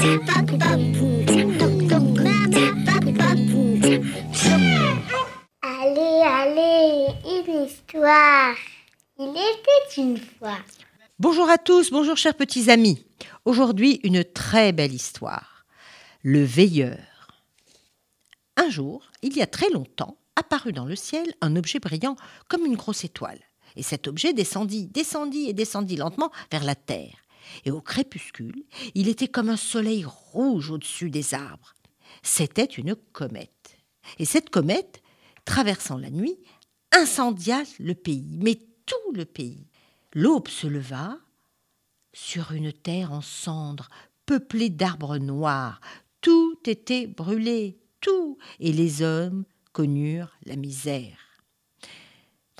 Allez, allez, une histoire. Il était une fois. Bonjour à tous, bonjour chers petits amis. Aujourd'hui, une très belle histoire. Le veilleur. Un jour, il y a très longtemps, apparut dans le ciel un objet brillant comme une grosse étoile. Et cet objet descendit, descendit et descendit lentement vers la terre. Et au crépuscule, il était comme un soleil rouge au-dessus des arbres. C'était une comète. Et cette comète, traversant la nuit, incendia le pays, mais tout le pays. L'aube se leva sur une terre en cendres, peuplée d'arbres noirs. Tout était brûlé, tout, et les hommes connurent la misère.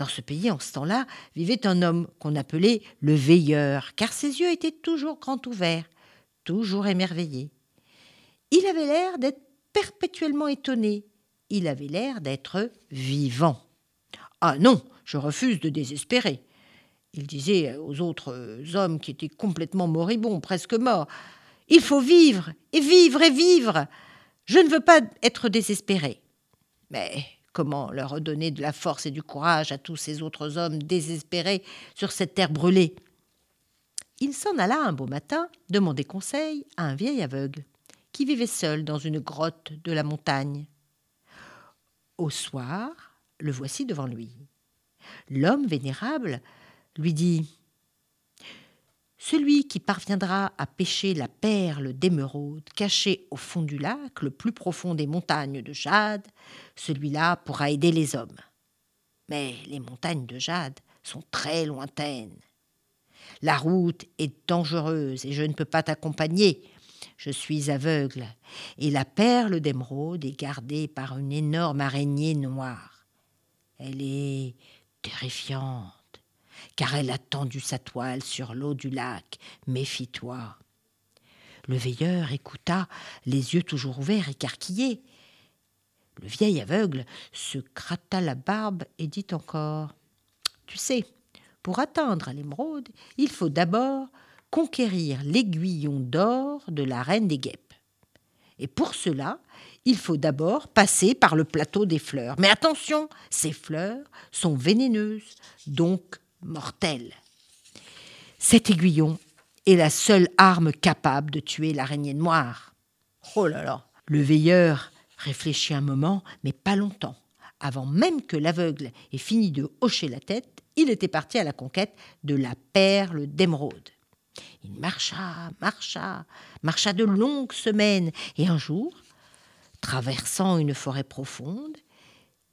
Dans ce pays, en ce temps-là, vivait un homme qu'on appelait le veilleur, car ses yeux étaient toujours grands ouverts, toujours émerveillés. Il avait l'air d'être perpétuellement étonné, il avait l'air d'être vivant. Ah non, je refuse de désespérer. Il disait aux autres hommes qui étaient complètement moribonds, presque morts. Il faut vivre, et vivre, et vivre. Je ne veux pas être désespéré. Mais comment leur redonner de la force et du courage à tous ces autres hommes désespérés sur cette terre brûlée Il s'en alla un beau matin demander conseil à un vieil aveugle qui vivait seul dans une grotte de la montagne. Au soir, le voici devant lui. L'homme vénérable lui dit celui qui parviendra à pêcher la perle d'émeraude cachée au fond du lac, le plus profond des montagnes de jade, celui-là pourra aider les hommes. Mais les montagnes de jade sont très lointaines. La route est dangereuse et je ne peux pas t'accompagner. Je suis aveugle, et la perle d'émeraude est gardée par une énorme araignée noire. Elle est terrifiante car elle a tendu sa toile sur l'eau du lac. Méfie-toi. Le veilleur écouta, les yeux toujours ouverts, écarquillés. Le vieil aveugle se gratta la barbe et dit encore Tu sais, pour atteindre l'émeraude, il faut d'abord conquérir l'aiguillon d'or de la reine des guêpes. Et pour cela, il faut d'abord passer par le plateau des fleurs. Mais attention, ces fleurs sont vénéneuses, donc mortel. Cet aiguillon est la seule arme capable de tuer l'araignée noire. Oh là là Le veilleur réfléchit un moment, mais pas longtemps. Avant même que l'aveugle ait fini de hocher la tête, il était parti à la conquête de la perle d'émeraude. Il marcha, marcha, marcha de longues semaines, et un jour, traversant une forêt profonde,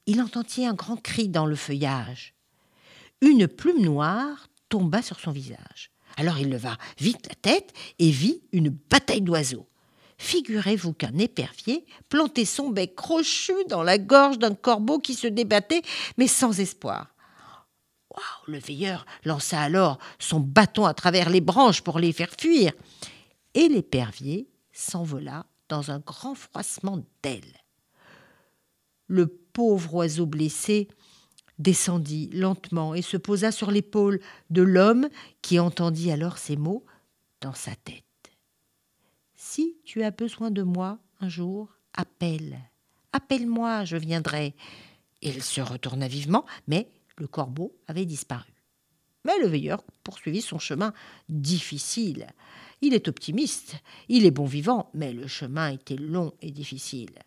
il entendit un grand cri dans le feuillage une plume noire tomba sur son visage. Alors il leva vite la tête et vit une bataille d'oiseaux. Figurez-vous qu'un épervier plantait son bec crochu dans la gorge d'un corbeau qui se débattait, mais sans espoir. le veilleur lança alors son bâton à travers les branches pour les faire fuir, et l'épervier s'envola dans un grand froissement d'ailes. Le pauvre oiseau blessé descendit lentement et se posa sur l'épaule de l'homme qui entendit alors ces mots dans sa tête. Si tu as besoin de moi un jour, appelle. Appelle-moi, je viendrai. Il se retourna vivement, mais le corbeau avait disparu. Mais le veilleur poursuivit son chemin difficile. Il est optimiste, il est bon vivant, mais le chemin était long et difficile.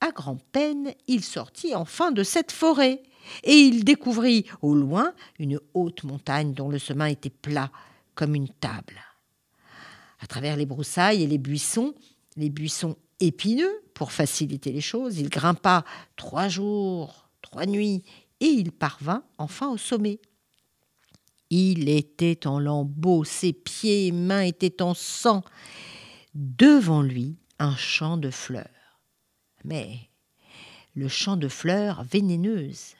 À grand-peine, il sortit enfin de cette forêt et il découvrit au loin une haute montagne dont le chemin était plat comme une table. À travers les broussailles et les buissons, les buissons épineux, pour faciliter les choses, il grimpa trois jours, trois nuits, et il parvint enfin au sommet. Il était en lambeaux, ses pieds et mains étaient en sang. Devant lui, un champ de fleurs. Mais le champ de fleurs vénéneuses.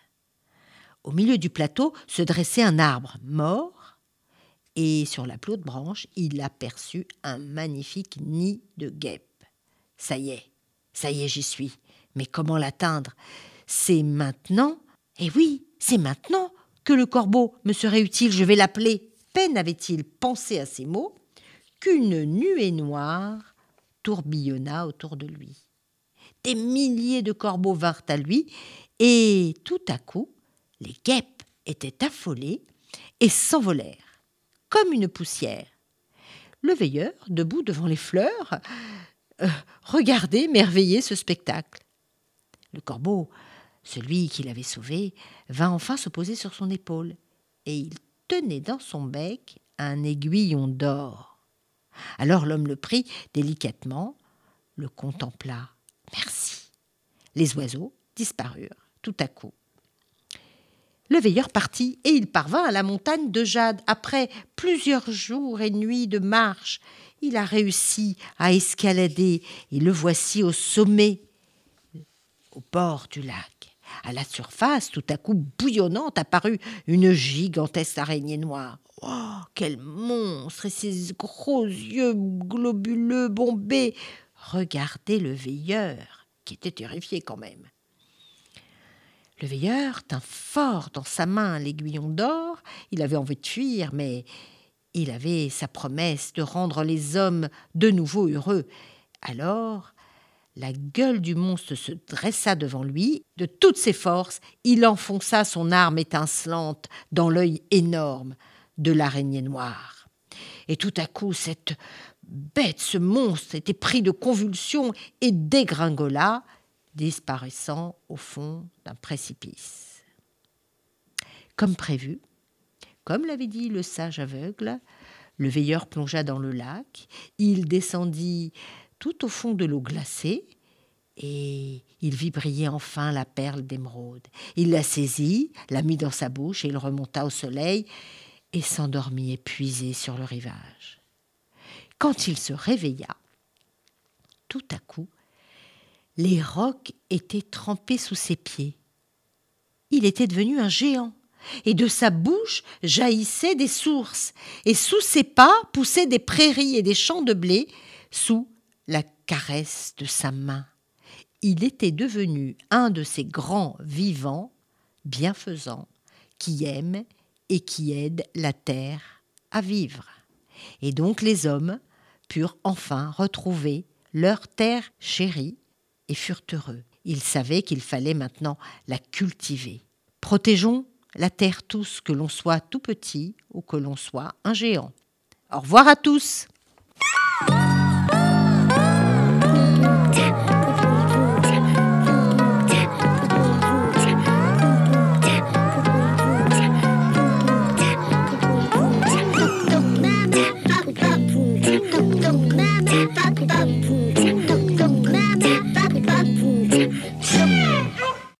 Au milieu du plateau se dressait un arbre mort, et sur la haute branche, il aperçut un magnifique nid de guêpes. Ça y est, ça y est, j'y suis. Mais comment l'atteindre? C'est maintenant Eh oui, c'est maintenant que le corbeau me serait utile, je vais l'appeler. Peine avait-il pensé à ces mots qu'une nuée noire tourbillonna autour de lui. Des milliers de corbeaux vinrent à lui, et tout à coup, les guêpes étaient affolées et s'envolèrent, comme une poussière. Le veilleur, debout devant les fleurs, euh, regardait merveillé ce spectacle. Le corbeau, celui qui l'avait sauvé, vint enfin se poser sur son épaule, et il tenait dans son bec un aiguillon d'or. Alors l'homme le prit délicatement, le contempla. Les oiseaux disparurent tout à coup. Le veilleur partit et il parvint à la montagne de Jade. Après plusieurs jours et nuits de marche, il a réussi à escalader et le voici au sommet, au bord du lac. À la surface, tout à coup bouillonnante, apparut une gigantesque araignée noire. Oh, quel monstre Et ses gros yeux globuleux bombés Regardez le veilleur, était terrifié quand même. Le veilleur tint fort dans sa main l'aiguillon d'or. Il avait envie de fuir, mais il avait sa promesse de rendre les hommes de nouveau heureux. Alors, la gueule du monstre se dressa devant lui. De toutes ses forces, il enfonça son arme étincelante dans l'œil énorme de l'araignée noire. Et tout à coup, cette bête, ce monstre, était pris de convulsions et dégringola, disparaissant au fond d'un précipice. Comme prévu, comme l'avait dit le sage aveugle, le veilleur plongea dans le lac, il descendit tout au fond de l'eau glacée, et il vit briller enfin la perle d'émeraude. Il la saisit, la mit dans sa bouche, et il remonta au soleil, et s'endormit épuisé sur le rivage. Quand il se réveilla, tout à coup, les rocs étaient trempés sous ses pieds. Il était devenu un géant, et de sa bouche jaillissaient des sources, et sous ses pas poussaient des prairies et des champs de blé, sous la caresse de sa main. Il était devenu un de ces grands vivants, bienfaisants, qui aiment et qui aident la terre à vivre. Et donc les hommes purent enfin retrouver leur terre chérie et furent heureux. Ils savaient qu'il fallait maintenant la cultiver. Protégeons la terre tous, que l'on soit tout petit ou que l'on soit un géant. Au revoir à tous.